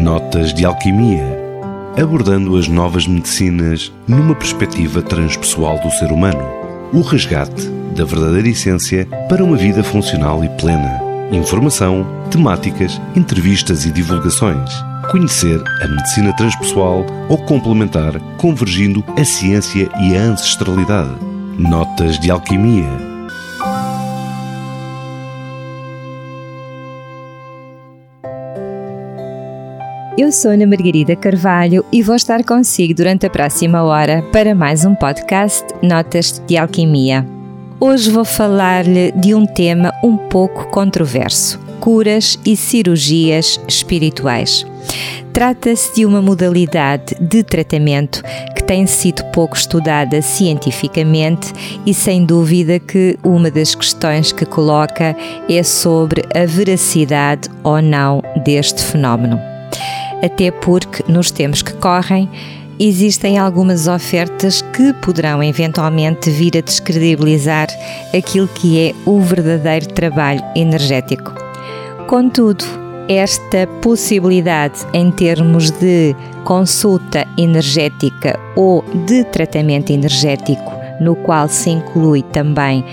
Notas de Alquimia abordando as novas medicinas numa perspectiva transpessoal do ser humano. O resgate da verdadeira essência para uma vida funcional e plena. Informação, temáticas, entrevistas e divulgações. Conhecer a medicina transpessoal ou complementar, convergindo a ciência e a ancestralidade. Notas de Alquimia Eu sou Ana Margarida Carvalho e vou estar consigo durante a próxima hora para mais um podcast Notas de Alquimia. Hoje vou falar-lhe de um tema um pouco controverso: curas e cirurgias espirituais. Trata-se de uma modalidade de tratamento que tem sido pouco estudada cientificamente e sem dúvida que uma das questões que coloca é sobre a veracidade ou não deste fenómeno até porque nos tempos que correm existem algumas ofertas que poderão eventualmente vir a descredibilizar aquilo que é o verdadeiro trabalho energético. Contudo, esta possibilidade em termos de consulta energética ou de tratamento energético, no qual se inclui também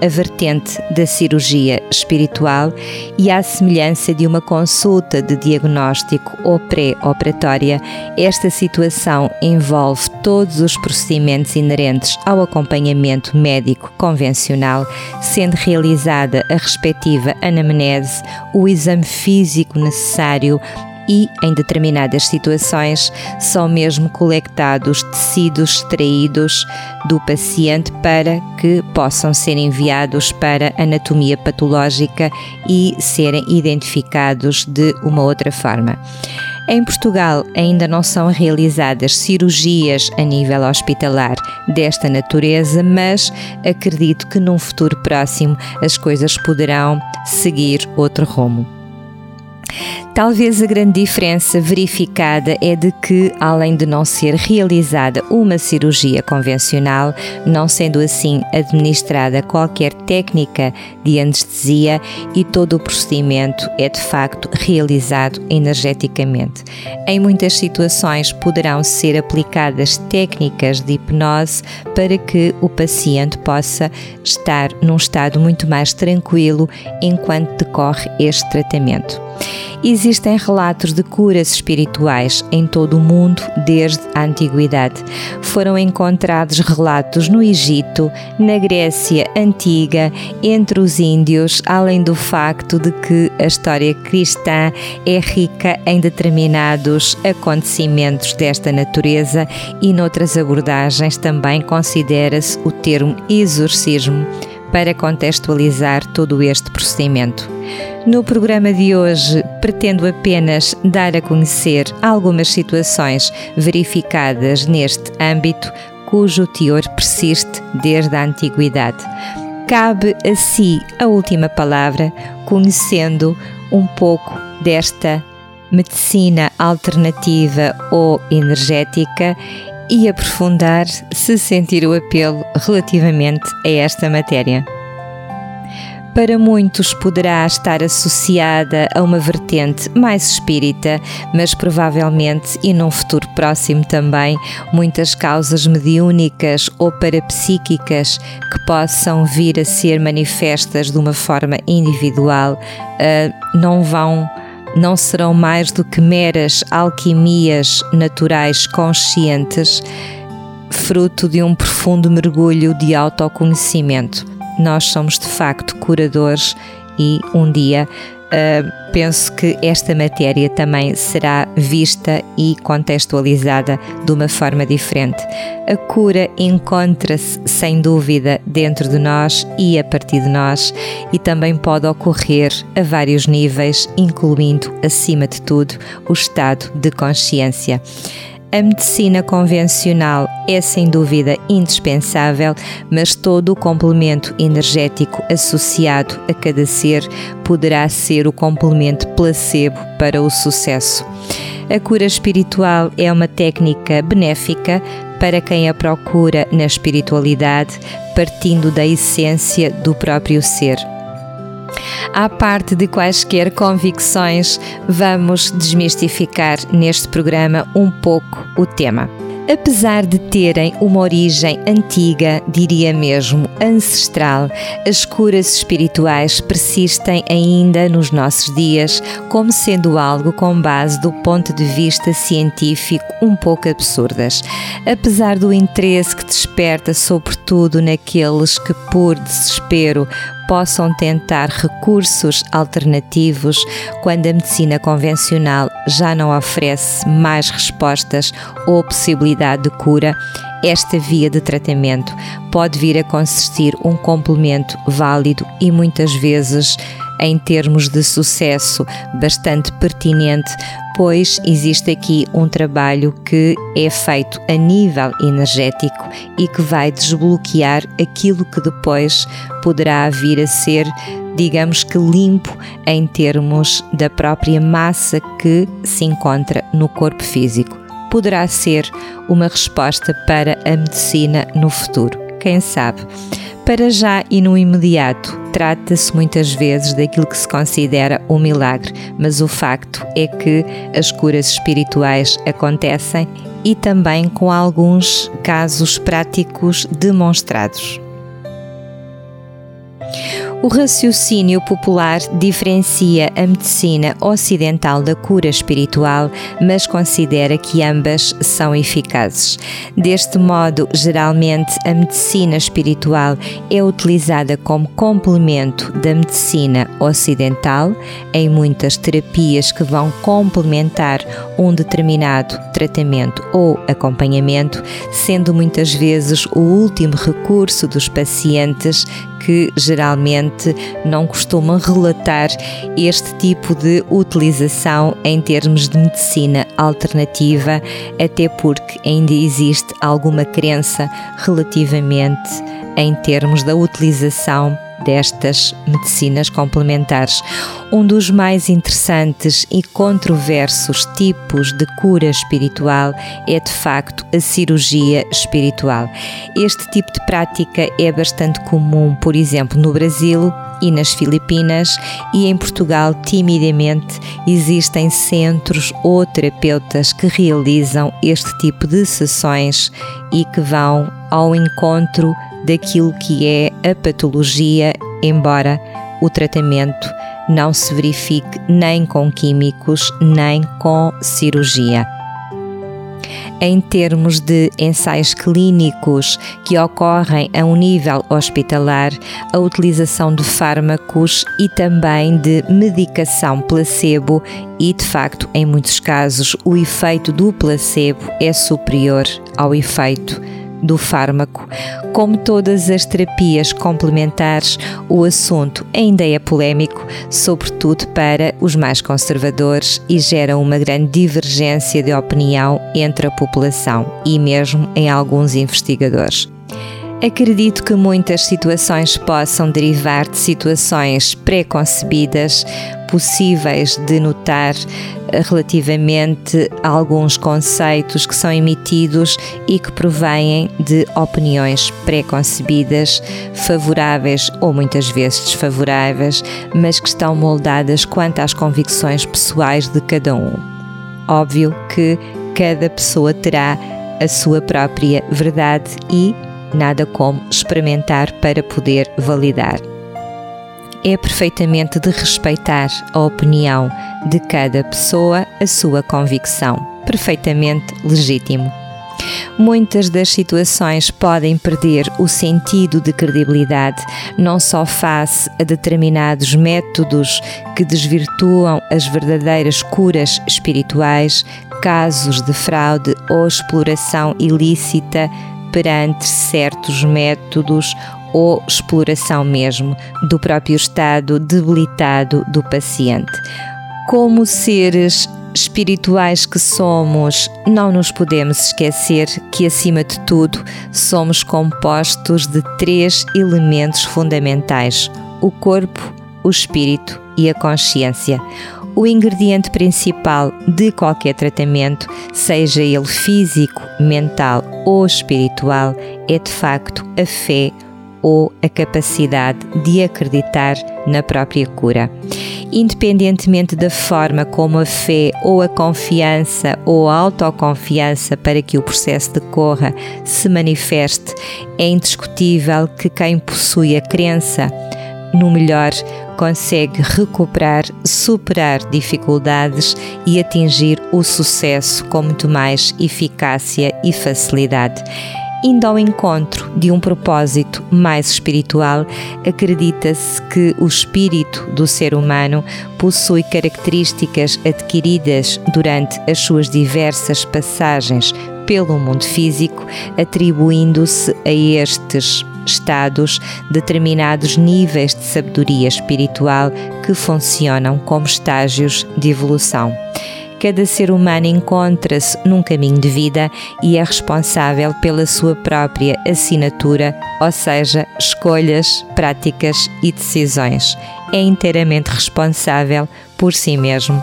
a vertente da cirurgia espiritual e à semelhança de uma consulta de diagnóstico ou pré-operatória, esta situação envolve todos os procedimentos inerentes ao acompanhamento médico convencional, sendo realizada a respectiva anamnese, o exame físico necessário e, em determinadas situações, são mesmo colectados tecidos extraídos do paciente para que possam ser enviados para anatomia patológica e serem identificados de uma outra forma. Em Portugal ainda não são realizadas cirurgias a nível hospitalar desta natureza, mas acredito que num futuro próximo as coisas poderão seguir outro rumo. Talvez a grande diferença verificada é de que, além de não ser realizada uma cirurgia convencional, não sendo assim administrada qualquer técnica de anestesia e todo o procedimento é de facto realizado energeticamente. Em muitas situações poderão ser aplicadas técnicas de hipnose para que o paciente possa estar num estado muito mais tranquilo enquanto decorre este tratamento. Existem relatos de curas espirituais em todo o mundo desde a antiguidade. Foram encontrados relatos no Egito, na Grécia antiga, entre os índios, além do facto de que a história cristã é rica em determinados acontecimentos desta natureza e noutras abordagens também considera-se o termo exorcismo para contextualizar todo este procedimento. No programa de hoje, pretendo apenas dar a conhecer algumas situações verificadas neste âmbito cujo teor persiste desde a antiguidade. Cabe a si a última palavra, conhecendo um pouco desta medicina alternativa ou energética e aprofundar se sentir o apelo relativamente a esta matéria. Para muitos poderá estar associada a uma vertente mais espírita, mas provavelmente e num futuro próximo também, muitas causas mediúnicas ou parapsíquicas que possam vir a ser manifestas de uma forma individual uh, não vão não serão mais do que meras alquimias naturais conscientes, fruto de um profundo mergulho de autoconhecimento. Nós somos de facto curadores e um dia uh, penso que esta matéria também será vista e contextualizada de uma forma diferente. A cura encontra-se sem dúvida dentro de nós e a partir de nós e também pode ocorrer a vários níveis, incluindo, acima de tudo, o estado de consciência. A medicina convencional é sem dúvida indispensável, mas todo o complemento energético associado a cada ser poderá ser o complemento placebo para o sucesso. A cura espiritual é uma técnica benéfica para quem a procura na espiritualidade, partindo da essência do próprio ser. À parte de quaisquer convicções, vamos desmistificar neste programa um pouco o tema. Apesar de terem uma origem antiga, diria mesmo ancestral, as curas espirituais persistem ainda nos nossos dias como sendo algo com base do ponto de vista científico um pouco absurdas. Apesar do interesse que desperta, sobretudo naqueles que, por desespero, possam tentar recursos alternativos quando a medicina convencional já não oferece mais respostas ou possibilidade de cura, esta via de tratamento pode vir a consistir um complemento válido e muitas vezes em termos de sucesso bastante pertinente, pois existe aqui um trabalho que é feito a nível energético e que vai desbloquear aquilo que depois poderá vir a ser, digamos que limpo em termos da própria massa que se encontra no corpo físico. Poderá ser uma resposta para a medicina no futuro, quem sabe? Para já e no imediato, trata-se muitas vezes daquilo que se considera um milagre, mas o facto é que as curas espirituais acontecem e também com alguns casos práticos demonstrados. O raciocínio popular diferencia a medicina ocidental da cura espiritual, mas considera que ambas são eficazes. Deste modo, geralmente a medicina espiritual é utilizada como complemento da medicina ocidental em muitas terapias que vão complementar um determinado tratamento ou acompanhamento, sendo muitas vezes o último recurso dos pacientes que geralmente não costumam relatar este tipo de utilização em termos de medicina alternativa, até porque ainda existe alguma crença relativamente em termos da utilização destas medicinas complementares. Um dos mais interessantes e controversos tipos de cura espiritual é de facto a cirurgia espiritual. Este tipo de prática é bastante comum, por exemplo, no Brasil, e nas Filipinas e em Portugal, timidamente, existem centros ou terapeutas que realizam este tipo de sessões e que vão ao encontro daquilo que é a patologia, embora o tratamento não se verifique nem com químicos nem com cirurgia. Em termos de ensaios clínicos que ocorrem a um nível hospitalar, a utilização de fármacos e também de medicação placebo, e de facto, em muitos casos, o efeito do placebo é superior ao efeito do fármaco. Como todas as terapias complementares, o assunto ainda é polémico, sobretudo para os mais conservadores, e gera uma grande divergência de opinião entre a população e mesmo em alguns investigadores. Acredito que muitas situações possam derivar de situações preconcebidas, possíveis de notar eh, relativamente a alguns conceitos que são emitidos e que provêm de opiniões preconcebidas, favoráveis ou muitas vezes desfavoráveis, mas que estão moldadas quanto às convicções pessoais de cada um. Óbvio que cada pessoa terá a sua própria verdade e nada como experimentar para poder validar. É perfeitamente de respeitar a opinião de cada pessoa, a sua convicção, perfeitamente legítimo. Muitas das situações podem perder o sentido de credibilidade, não só face a determinados métodos que desvirtuam as verdadeiras curas espirituais, casos de fraude ou exploração ilícita perante certos métodos ou exploração mesmo do próprio estado debilitado do paciente. Como seres espirituais que somos, não nos podemos esquecer que, acima de tudo, somos compostos de três elementos fundamentais: o corpo, o espírito e a consciência o ingrediente principal de qualquer tratamento, seja ele físico, mental ou espiritual, é de facto a fé ou a capacidade de acreditar na própria cura. Independentemente da forma como a fé ou a confiança ou a autoconfiança para que o processo decorra se manifeste, é indiscutível que quem possui a crença no melhor consegue recuperar, superar dificuldades e atingir o sucesso com muito mais eficácia e facilidade. Indo ao encontro de um propósito mais espiritual, acredita-se que o espírito do ser humano possui características adquiridas durante as suas diversas passagens pelo mundo físico, atribuindo-se a estes estados determinados níveis de sabedoria espiritual que funcionam como estágios de evolução. Cada ser humano encontra-se num caminho de vida e é responsável pela sua própria assinatura, ou seja, escolhas, práticas e decisões. É inteiramente responsável por si mesmo.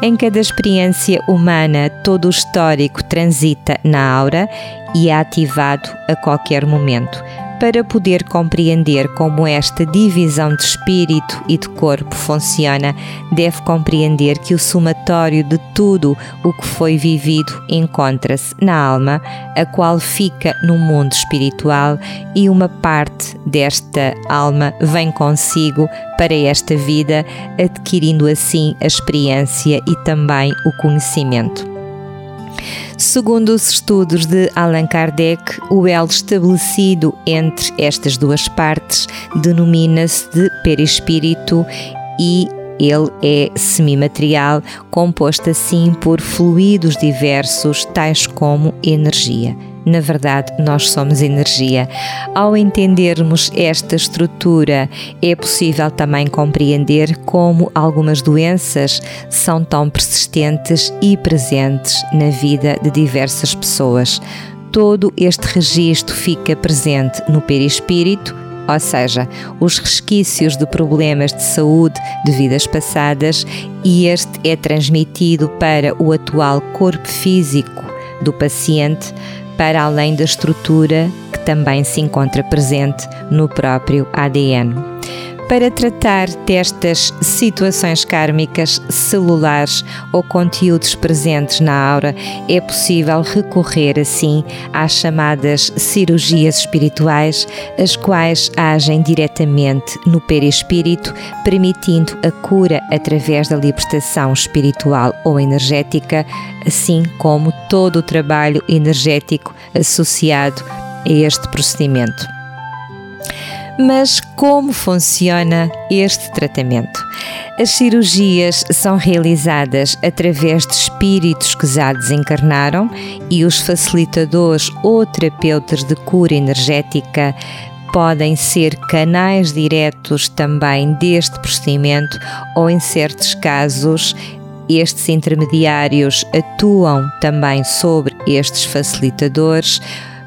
Em cada experiência humana, todo o histórico transita na aura e é ativado a qualquer momento para poder compreender como esta divisão de espírito e de corpo funciona, deve compreender que o somatório de tudo o que foi vivido encontra-se na alma, a qual fica no mundo espiritual e uma parte desta alma vem consigo para esta vida, adquirindo assim a experiência e também o conhecimento. Segundo os estudos de Allan Kardec, o elo estabelecido entre estas duas partes denomina-se de perispírito e ele é semimaterial, composto assim por fluidos diversos, tais como energia. Na verdade, nós somos energia. Ao entendermos esta estrutura, é possível também compreender como algumas doenças são tão persistentes e presentes na vida de diversas pessoas. Todo este registro fica presente no perispírito, ou seja, os resquícios de problemas de saúde de vidas passadas, e este é transmitido para o atual corpo físico do paciente para além da estrutura que também se encontra presente no próprio ADN. Para tratar destas situações kármicas celulares ou conteúdos presentes na aura, é possível recorrer assim às chamadas cirurgias espirituais, as quais agem diretamente no perispírito, permitindo a cura através da libertação espiritual ou energética, assim como todo o trabalho energético associado a este procedimento. Mas como funciona este tratamento? As cirurgias são realizadas através de espíritos que já desencarnaram e os facilitadores ou terapeutas de cura energética podem ser canais diretos também deste procedimento ou, em certos casos, estes intermediários atuam também sobre estes facilitadores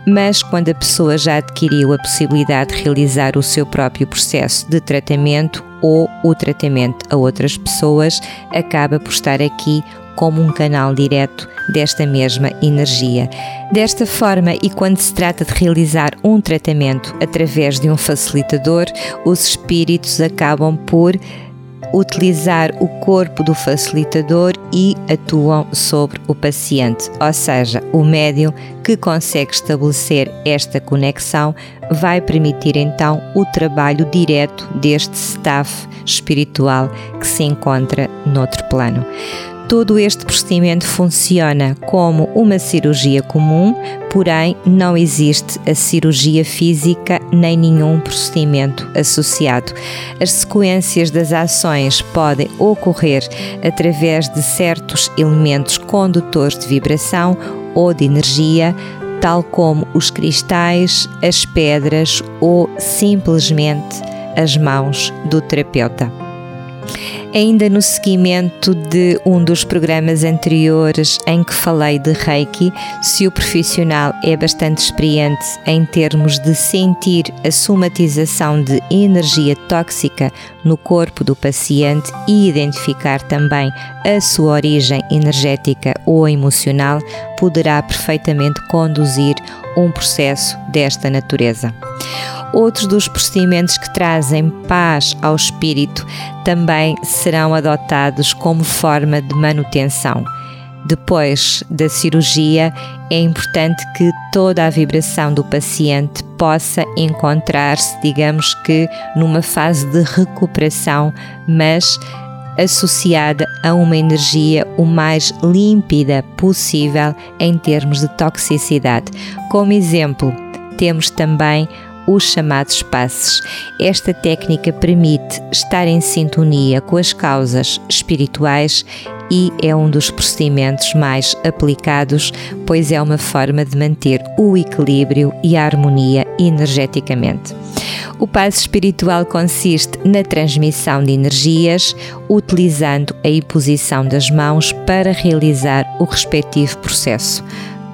mas quando a pessoa já adquiriu a possibilidade de realizar o seu próprio processo de tratamento ou o tratamento a outras pessoas, acaba por estar aqui como um canal direto desta mesma energia. Desta forma, e quando se trata de realizar um tratamento através de um facilitador, os espíritos acabam por utilizar o corpo do facilitador e atuam sobre o paciente, ou seja, o médium que consegue estabelecer esta conexão vai permitir então o trabalho direto deste staff espiritual que se encontra noutro plano. Todo este procedimento funciona como uma cirurgia comum, porém não existe a cirurgia física nem nenhum procedimento associado. As sequências das ações podem ocorrer através de certos elementos condutores de vibração ou de energia, tal como os cristais, as pedras ou simplesmente as mãos do terapeuta. Ainda no seguimento de um dos programas anteriores em que falei de Reiki, se o profissional é bastante experiente em termos de sentir a somatização de energia tóxica no corpo do paciente e identificar também a sua origem energética ou emocional, poderá perfeitamente conduzir um processo desta natureza. Outros dos procedimentos que trazem paz ao espírito também serão adotados como forma de manutenção. Depois da cirurgia, é importante que toda a vibração do paciente possa encontrar-se, digamos que, numa fase de recuperação, mas associada a uma energia o mais límpida possível em termos de toxicidade. Como exemplo, temos também os chamados passes. Esta técnica permite estar em sintonia com as causas espirituais e é um dos procedimentos mais aplicados, pois é uma forma de manter o equilíbrio e a harmonia energeticamente. O passo espiritual consiste na transmissão de energias, utilizando a imposição das mãos para realizar o respectivo processo.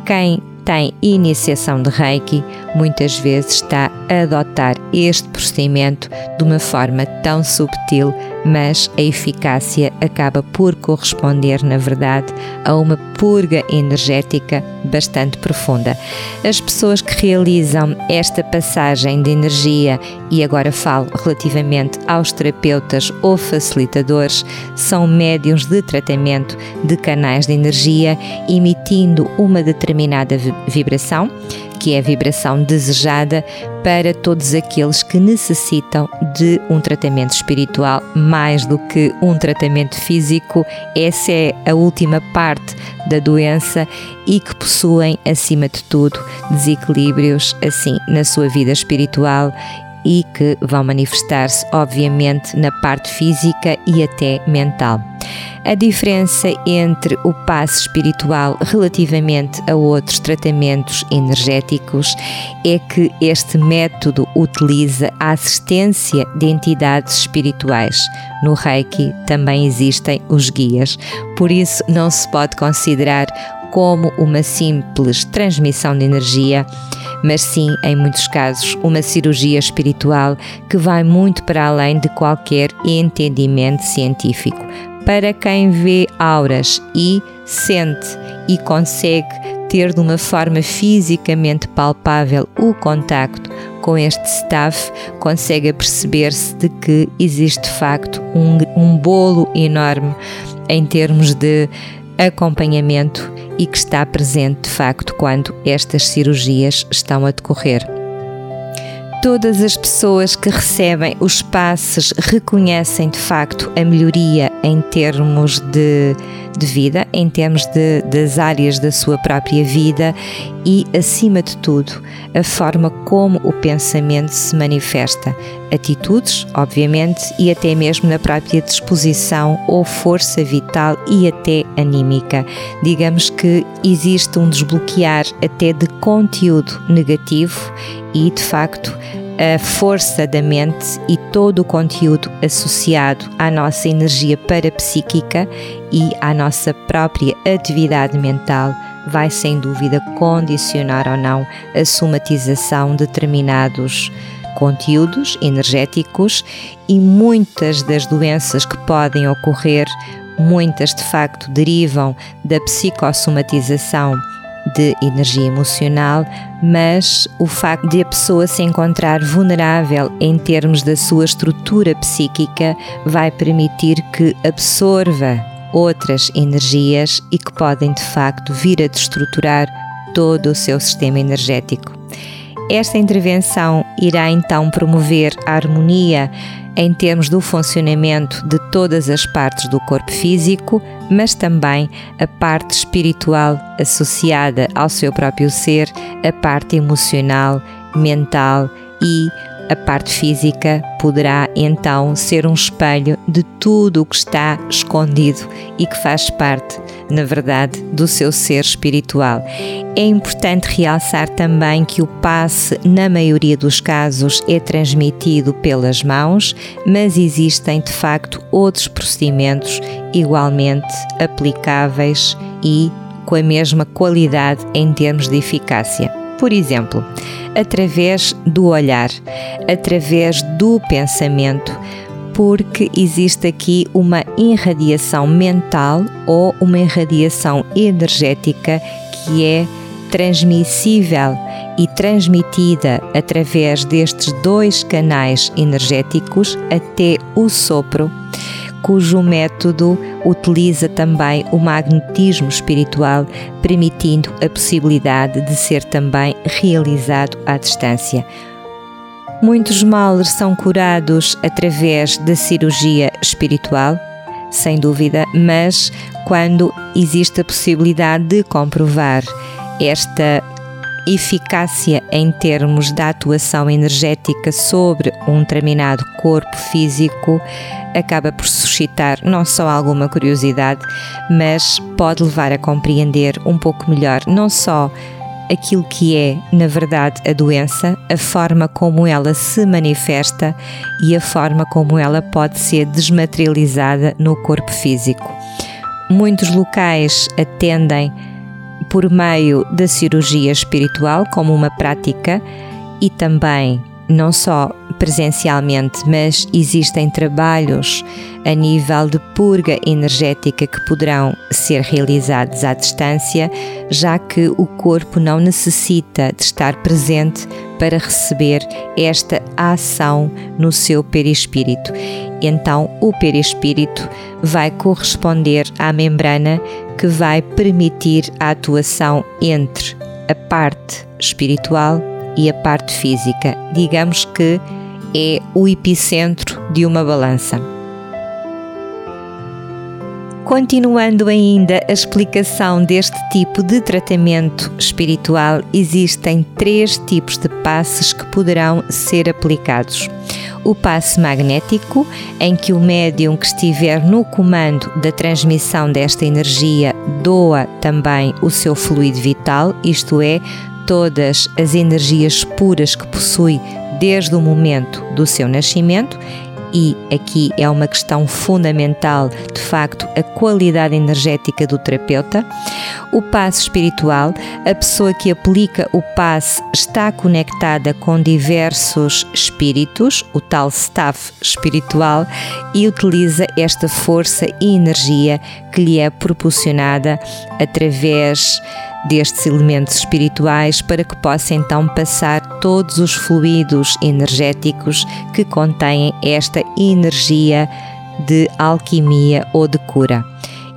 Quem tem iniciação de Reiki, muitas vezes está a adotar este procedimento de uma forma tão subtil, mas a eficácia acaba por corresponder, na verdade, a uma purga energética bastante profunda. As pessoas que realizam esta passagem de energia, e agora falo relativamente aos terapeutas ou facilitadores, são médiums de tratamento de canais de energia, emitindo uma determinada vibração que é a vibração desejada para todos aqueles que necessitam de um tratamento espiritual mais do que um tratamento físico. Essa é a última parte da doença e que possuem, acima de tudo, desequilíbrios assim na sua vida espiritual e que vão manifestar-se, obviamente, na parte física e até mental. A diferença entre o passe espiritual relativamente a outros tratamentos energéticos é que este método utiliza a assistência de entidades espirituais. No Reiki também existem os guias, por isso não se pode considerar como uma simples transmissão de energia mas sim, em muitos casos, uma cirurgia espiritual que vai muito para além de qualquer entendimento científico. Para quem vê auras e sente e consegue ter de uma forma fisicamente palpável o contacto com este staff, consegue perceber-se de que existe de facto um, um bolo enorme em termos de acompanhamento e que está presente de facto quando estas cirurgias estão a decorrer. Todas as pessoas que recebem os passes reconhecem de facto a melhoria em termos de, de vida, em termos de, das áreas da sua própria vida e, acima de tudo, a forma como o pensamento se manifesta. Atitudes, obviamente, e até mesmo na própria disposição ou força vital e até anímica. Digamos que existe um desbloquear até de conteúdo negativo e, de facto, a força da mente e todo o conteúdo associado à nossa energia parapsíquica e à nossa própria atividade mental vai sem dúvida condicionar ou não a somatização de determinados conteúdos energéticos e muitas das doenças que podem ocorrer, muitas de facto derivam da psicossomatização de energia emocional, mas o facto de a pessoa se encontrar vulnerável em termos da sua estrutura psíquica vai permitir que absorva outras energias e que podem de facto vir a destruturar todo o seu sistema energético. Esta intervenção irá então promover a harmonia em termos do funcionamento de todas as partes do corpo físico, mas também a parte espiritual associada ao seu próprio ser, a parte emocional, mental e a parte física poderá então ser um espelho de tudo o que está escondido e que faz parte, na verdade, do seu ser espiritual. É importante realçar também que o passe, na maioria dos casos, é transmitido pelas mãos, mas existem de facto outros procedimentos igualmente aplicáveis e com a mesma qualidade em termos de eficácia. Por exemplo, através do olhar, através do pensamento, porque existe aqui uma irradiação mental ou uma irradiação energética que é transmissível e transmitida através destes dois canais energéticos até o sopro, cujo método utiliza também o magnetismo espiritual, permitindo a possibilidade de ser também realizado à distância. Muitos males são curados através da cirurgia espiritual, sem dúvida, mas quando existe a possibilidade de comprovar esta eficácia em termos da atuação energética sobre um determinado corpo físico acaba por suscitar não só alguma curiosidade, mas pode levar a compreender um pouco melhor não só aquilo que é, na verdade, a doença, a forma como ela se manifesta e a forma como ela pode ser desmaterializada no corpo físico. Muitos locais atendem por meio da cirurgia espiritual como uma prática e também não só presencialmente, mas existem trabalhos a nível de purga energética que poderão ser realizados à distância, já que o corpo não necessita de estar presente para receber esta ação no seu perispírito. Então, o perispírito vai corresponder à membrana que vai permitir a atuação entre a parte espiritual e a parte física. Digamos que é o epicentro de uma balança. Continuando ainda a explicação deste tipo de tratamento espiritual, existem três tipos de passes que poderão ser aplicados. O passe magnético, em que o médium que estiver no comando da transmissão desta energia doa também o seu fluido vital, isto é, todas as energias puras que possui desde o momento do seu nascimento e aqui é uma questão fundamental, de facto, a qualidade energética do terapeuta. O passe espiritual, a pessoa que aplica o passe está conectada com diversos espíritos, o tal staff espiritual, e utiliza esta força e energia que lhe é proporcionada através destes elementos espirituais para que possa então passar todos os fluidos energéticos que contêm esta energia de alquimia ou de cura.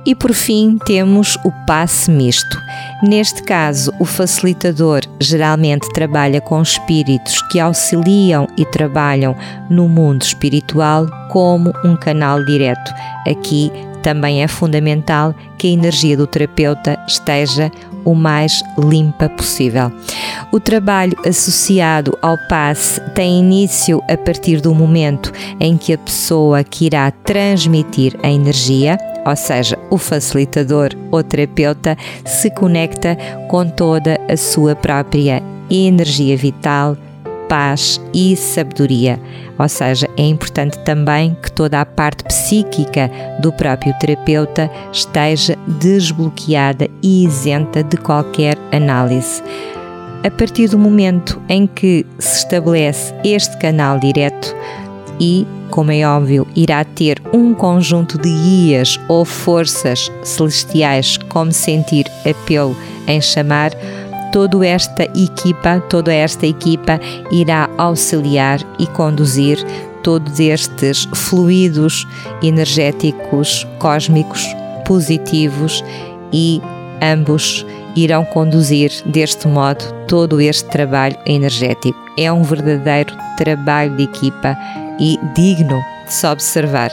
E por fim temos o passe misto. Neste caso, o facilitador geralmente trabalha com espíritos que auxiliam e trabalham no mundo espiritual como um canal direto. Aqui também é fundamental que a energia do terapeuta esteja o mais limpa possível. O trabalho associado ao passe tem início a partir do momento em que a pessoa que irá transmitir a energia, ou seja, o facilitador ou terapeuta, se conecta com toda a sua própria energia vital, paz e sabedoria. Ou seja, é importante também que toda a parte psíquica do próprio terapeuta esteja desbloqueada e isenta de qualquer análise. A partir do momento em que se estabelece este canal direto, e, como é óbvio, irá ter um conjunto de guias ou forças celestiais, como sentir apelo em chamar, toda esta equipa, toda esta equipa irá auxiliar e conduzir todos estes fluidos energéticos cósmicos positivos e ambos irão conduzir deste modo todo este trabalho energético. É um verdadeiro trabalho de equipa e digno de se observar.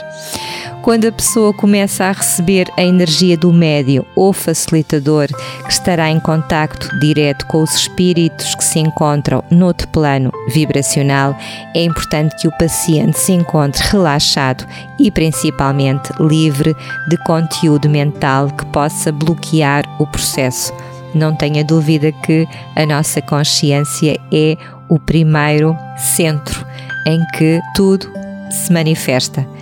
Quando a pessoa começa a receber a energia do médio ou facilitador, que estará em contacto direto com os espíritos que se encontram no outro plano vibracional, é importante que o paciente se encontre relaxado e principalmente livre de conteúdo mental que possa bloquear o processo. Não tenha dúvida que a nossa consciência é o primeiro centro em que tudo se manifesta.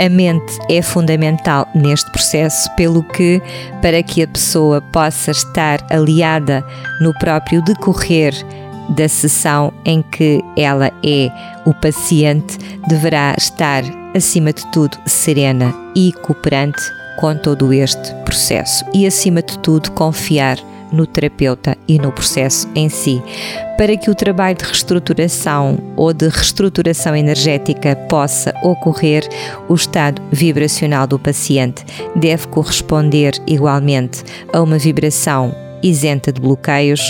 A mente é fundamental neste processo, pelo que, para que a pessoa possa estar aliada no próprio decorrer da sessão em que ela é o paciente, deverá estar, acima de tudo, serena e cooperante com todo este processo. E, acima de tudo, confiar no terapeuta e no processo em si. Para que o trabalho de reestruturação ou de reestruturação energética possa ocorrer, o estado vibracional do paciente deve corresponder igualmente a uma vibração isenta de bloqueios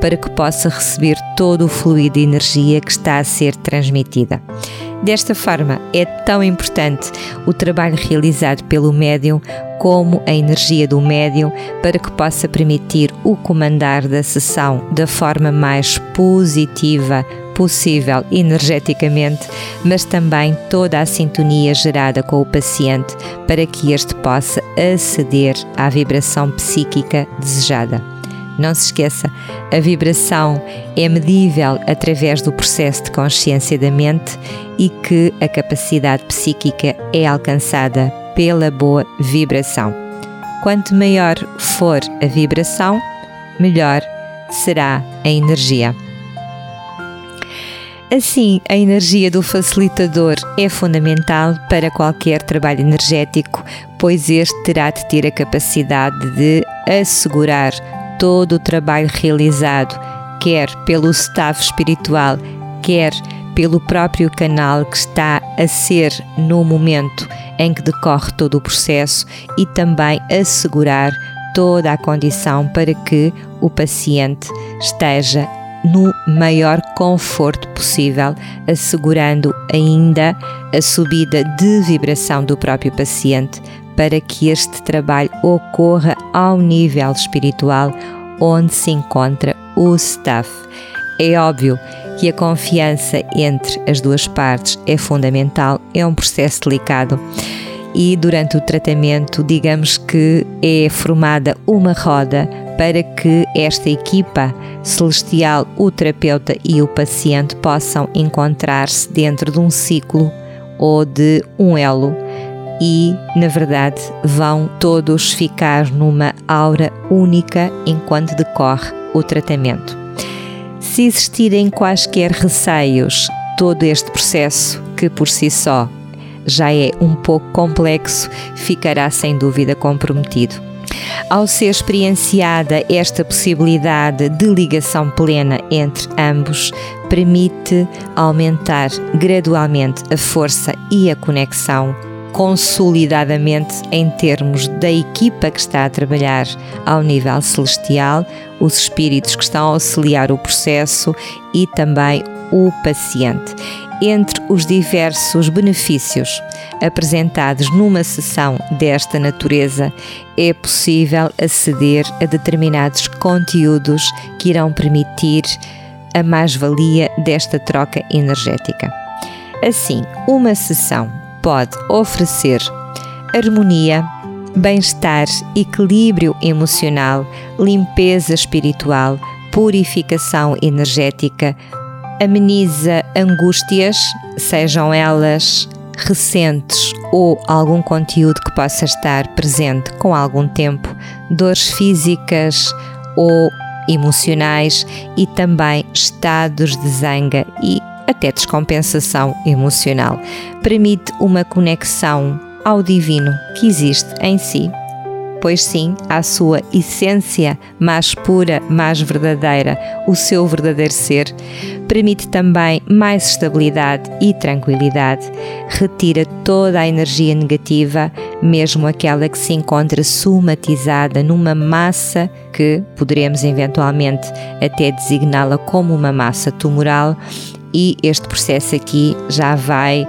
para que possa receber todo o fluido de energia que está a ser transmitida. Desta forma, é tão importante o trabalho realizado pelo médium como a energia do médium para que possa permitir o comandar da sessão da forma mais positiva possível energeticamente, mas também toda a sintonia gerada com o paciente para que este possa aceder à vibração psíquica desejada. Não se esqueça, a vibração é medível através do processo de consciência da mente e que a capacidade psíquica é alcançada pela boa vibração. Quanto maior for a vibração, melhor será a energia. Assim, a energia do facilitador é fundamental para qualquer trabalho energético, pois este terá de ter a capacidade de assegurar todo o trabalho realizado, quer pelo staff espiritual, quer pelo próprio canal que está a ser no momento em que decorre todo o processo e também assegurar toda a condição para que o paciente esteja no maior conforto possível, assegurando ainda a subida de vibração do próprio paciente para que este trabalho ocorra ao nível espiritual onde se encontra o staff. É óbvio que a confiança entre as duas partes é fundamental, é um processo delicado e durante o tratamento, digamos que é formada uma roda para que esta equipa celestial, o terapeuta e o paciente possam encontrar-se dentro de um ciclo ou de um elo e, na verdade, vão todos ficar numa aura única enquanto decorre o tratamento. Se existirem quaisquer receios, todo este processo, que por si só já é um pouco complexo, ficará sem dúvida comprometido. Ao ser experienciada esta possibilidade de ligação plena entre ambos, permite aumentar gradualmente a força e a conexão consolidadamente em termos da equipa que está a trabalhar ao nível celestial, os espíritos que estão a auxiliar o processo e também o paciente. Entre os diversos benefícios apresentados numa sessão desta natureza, é possível aceder a determinados conteúdos que irão permitir a mais-valia desta troca energética. Assim, uma sessão pode oferecer harmonia, bem-estar, equilíbrio emocional, limpeza espiritual, purificação energética, ameniza angústias, sejam elas recentes ou algum conteúdo que possa estar presente com algum tempo, dores físicas ou emocionais e também estados de zanga e até descompensação emocional. Permite uma conexão ao divino que existe em si. Pois sim, a sua essência mais pura, mais verdadeira, o seu verdadeiro ser, permite também mais estabilidade e tranquilidade, retira toda a energia negativa, mesmo aquela que se encontra somatizada numa massa que poderemos eventualmente até designá-la como uma massa tumoral e este processo aqui já vai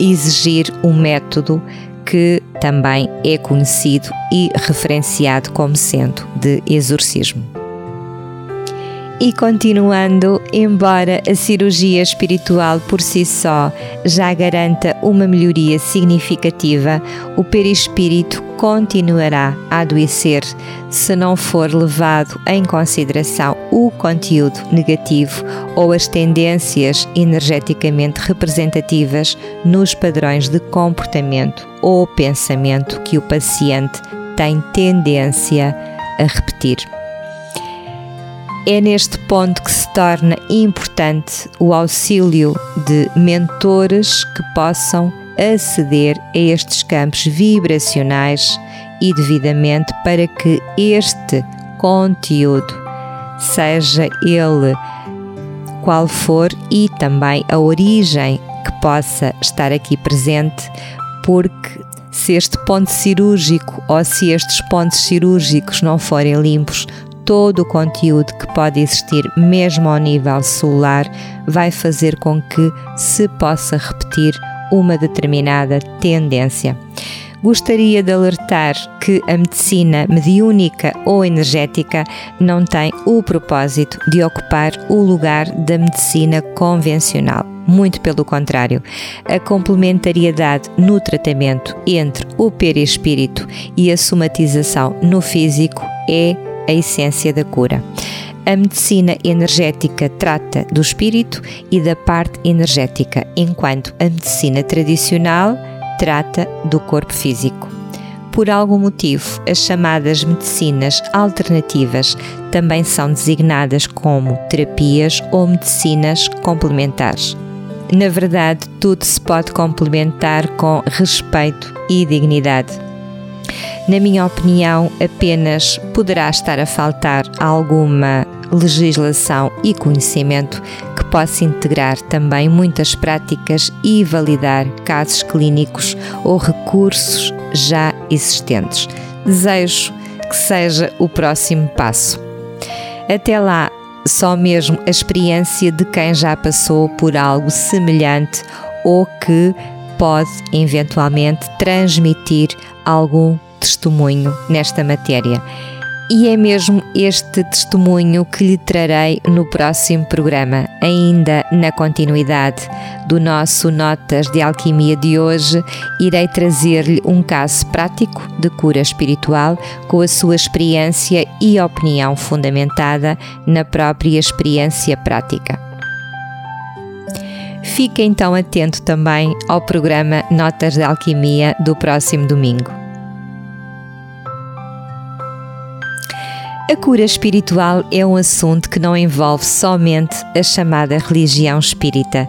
exigir um método que também é conhecido e referenciado como sendo de exorcismo. E continuando, embora a cirurgia espiritual por si só já garanta uma melhoria significativa, o perispírito continuará a adoecer se não for levado em consideração o conteúdo negativo ou as tendências energeticamente representativas nos padrões de comportamento ou pensamento que o paciente tem tendência a repetir. É neste ponto que se torna importante o auxílio de mentores que possam aceder a estes campos vibracionais e devidamente para que este conteúdo, seja ele qual for e também a origem que possa estar aqui presente, porque se este ponto cirúrgico ou se estes pontos cirúrgicos não forem limpos, todo o conteúdo que pode existir, mesmo ao nível celular, vai fazer com que se possa repetir uma determinada tendência. Gostaria de alertar que a medicina mediúnica ou energética não tem o propósito de ocupar o lugar da medicina convencional. Muito pelo contrário, a complementariedade no tratamento entre o perispírito e a somatização no físico é a essência da cura. A medicina energética trata do espírito e da parte energética, enquanto a medicina tradicional trata do corpo físico. Por algum motivo, as chamadas medicinas alternativas também são designadas como terapias ou medicinas complementares. Na verdade, tudo se pode complementar com respeito e dignidade. Na minha opinião, apenas poderá estar a faltar alguma legislação e conhecimento que possa integrar também muitas práticas e validar casos clínicos ou recursos já existentes. Desejo que seja o próximo passo. Até lá, só mesmo a experiência de quem já passou por algo semelhante ou que pode eventualmente transmitir algum testemunho nesta matéria. E é mesmo este testemunho que lhe trarei no próximo programa, ainda na continuidade do nosso Notas de Alquimia de hoje, irei trazer-lhe um caso prático de cura espiritual com a sua experiência e opinião fundamentada na própria experiência prática. Fique então atento também ao programa Notas de Alquimia do próximo domingo. A cura espiritual é um assunto que não envolve somente a chamada religião espírita.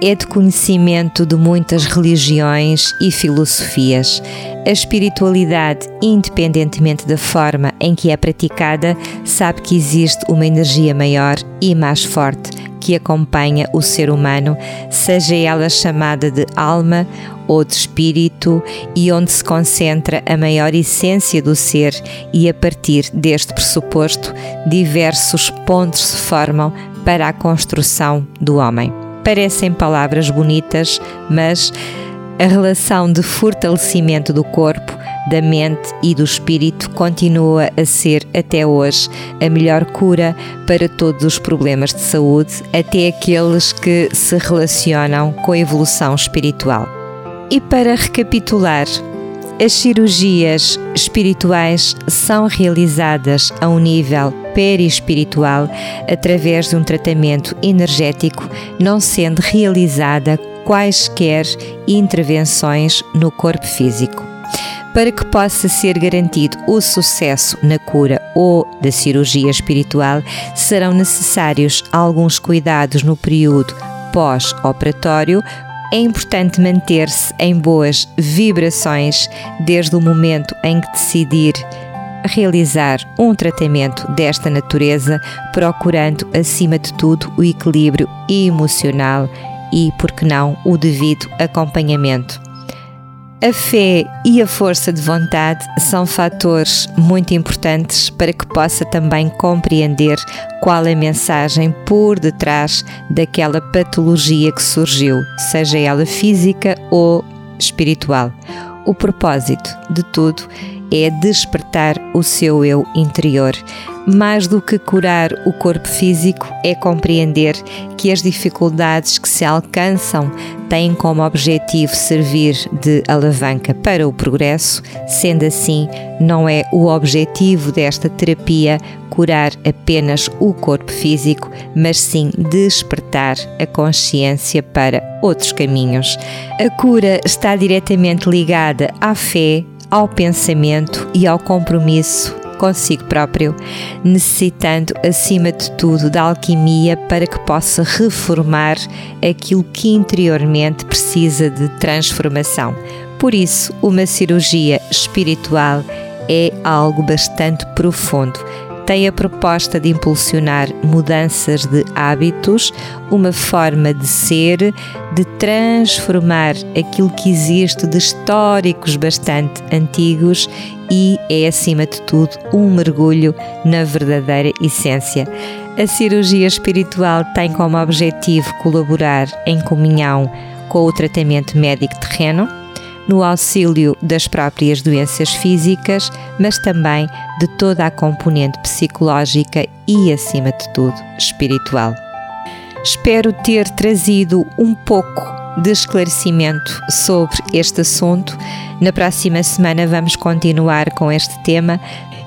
É de conhecimento de muitas religiões e filosofias. A espiritualidade, independentemente da forma em que é praticada, sabe que existe uma energia maior e mais forte que acompanha o ser humano, seja ela chamada de alma ou de espírito, e onde se concentra a maior essência do ser, e a partir deste pressuposto, diversos pontos se formam para a construção do homem. Parecem palavras bonitas, mas a relação de fortalecimento do corpo da mente e do espírito continua a ser até hoje a melhor cura para todos os problemas de saúde, até aqueles que se relacionam com a evolução espiritual. E para recapitular, as cirurgias espirituais são realizadas a um nível perispiritual através de um tratamento energético, não sendo realizada quaisquer intervenções no corpo físico. Para que possa ser garantido o sucesso na cura ou da cirurgia espiritual, serão necessários alguns cuidados no período pós-operatório. É importante manter-se em boas vibrações desde o momento em que decidir realizar um tratamento desta natureza, procurando, acima de tudo, o equilíbrio emocional e, por que não, o devido acompanhamento. A fé e a força de vontade são fatores muito importantes para que possa também compreender qual é a mensagem por detrás daquela patologia que surgiu, seja ela física ou espiritual. O propósito de tudo é despertar o seu eu interior. Mais do que curar o corpo físico, é compreender que as dificuldades que se alcançam têm como objetivo servir de alavanca para o progresso, sendo assim, não é o objetivo desta terapia curar apenas o corpo físico, mas sim despertar a consciência para outros caminhos. A cura está diretamente ligada à fé, ao pensamento e ao compromisso consigo próprio, necessitando acima de tudo da alquimia para que possa reformar aquilo que interiormente precisa de transformação. Por isso, uma cirurgia espiritual é algo bastante profundo tem a proposta de impulsionar mudanças de hábitos, uma forma de ser, de transformar aquilo que existe de históricos bastante antigos e é, acima de tudo, um mergulho na verdadeira essência. A cirurgia espiritual tem como objetivo colaborar em comunhão com o tratamento médico terreno, no auxílio das próprias doenças físicas, mas também de toda a componente psicológica e, acima de tudo, espiritual. Espero ter trazido um pouco de esclarecimento sobre este assunto. Na próxima semana vamos continuar com este tema.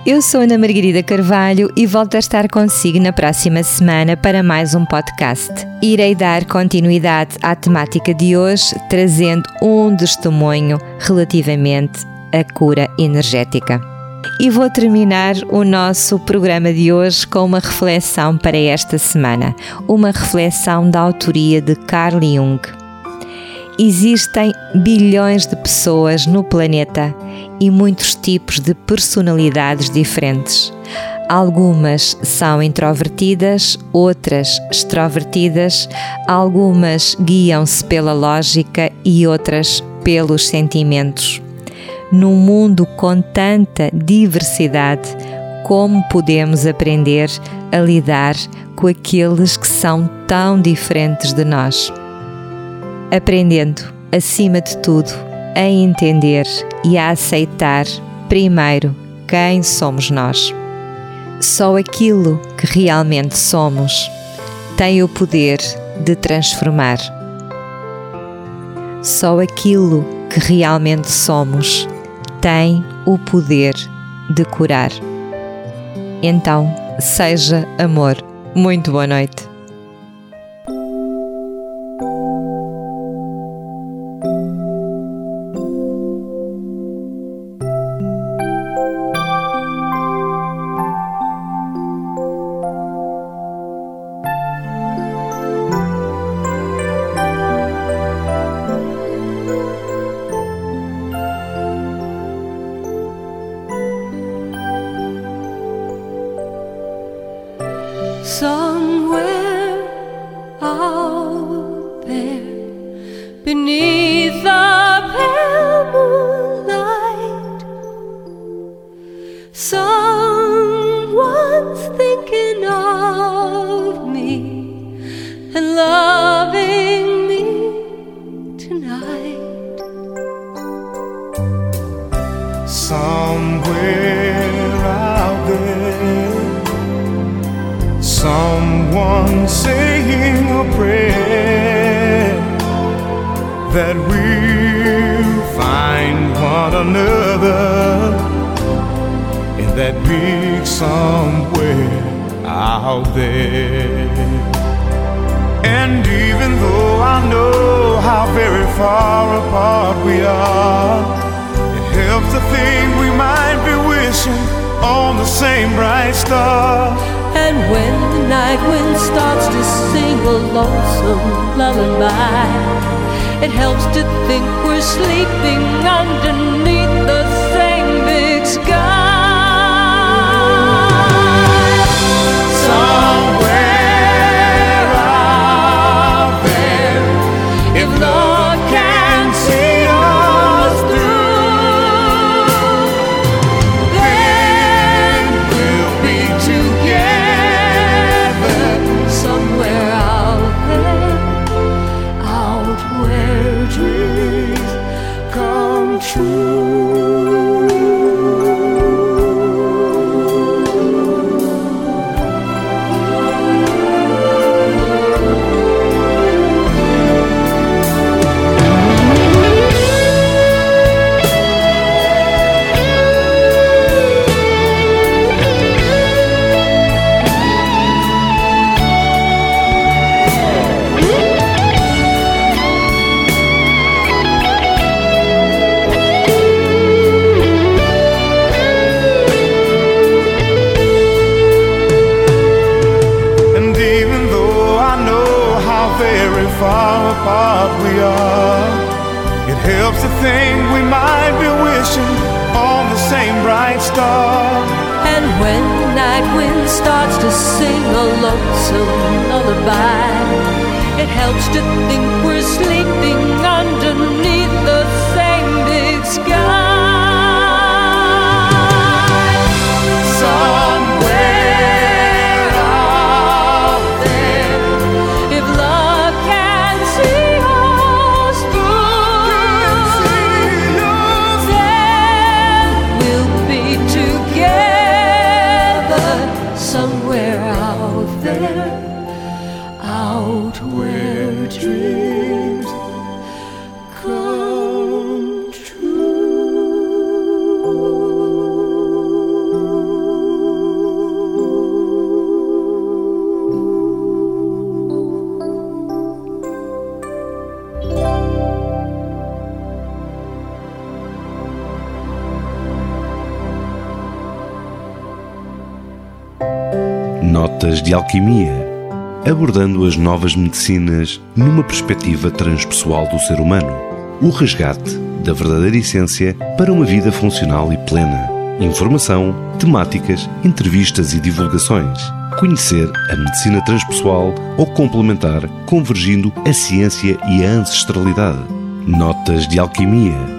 Eu sou Ana Margarida Carvalho e volto a estar consigo na próxima semana para mais um podcast. Irei dar continuidade à temática de hoje, trazendo um testemunho relativamente à cura energética. E vou terminar o nosso programa de hoje com uma reflexão para esta semana, uma reflexão da autoria de Carl Jung. Existem bilhões de pessoas no planeta e muitos tipos de personalidades diferentes. Algumas são introvertidas, outras extrovertidas, algumas guiam-se pela lógica e outras pelos sentimentos. Num mundo com tanta diversidade, como podemos aprender a lidar com aqueles que são tão diferentes de nós? Aprendendo, acima de tudo, a entender e a aceitar, primeiro, quem somos nós. Só aquilo que realmente somos tem o poder de transformar. Só aquilo que realmente somos tem o poder de curar. Então, seja amor. Muito boa noite. Somewhere out there. And even though I know how very far apart we are, it helps to think we might be wishing on the same bright star. And when the night wind starts to sing a lonesome lullaby it helps to think we're sleeping underneath the same big sky. De Alquimia abordando as novas medicinas numa perspectiva transpessoal do ser humano. O resgate da verdadeira essência para uma vida funcional e plena. Informação, temáticas, entrevistas e divulgações. Conhecer a medicina transpessoal ou complementar, convergindo a ciência e a ancestralidade. Notas de Alquimia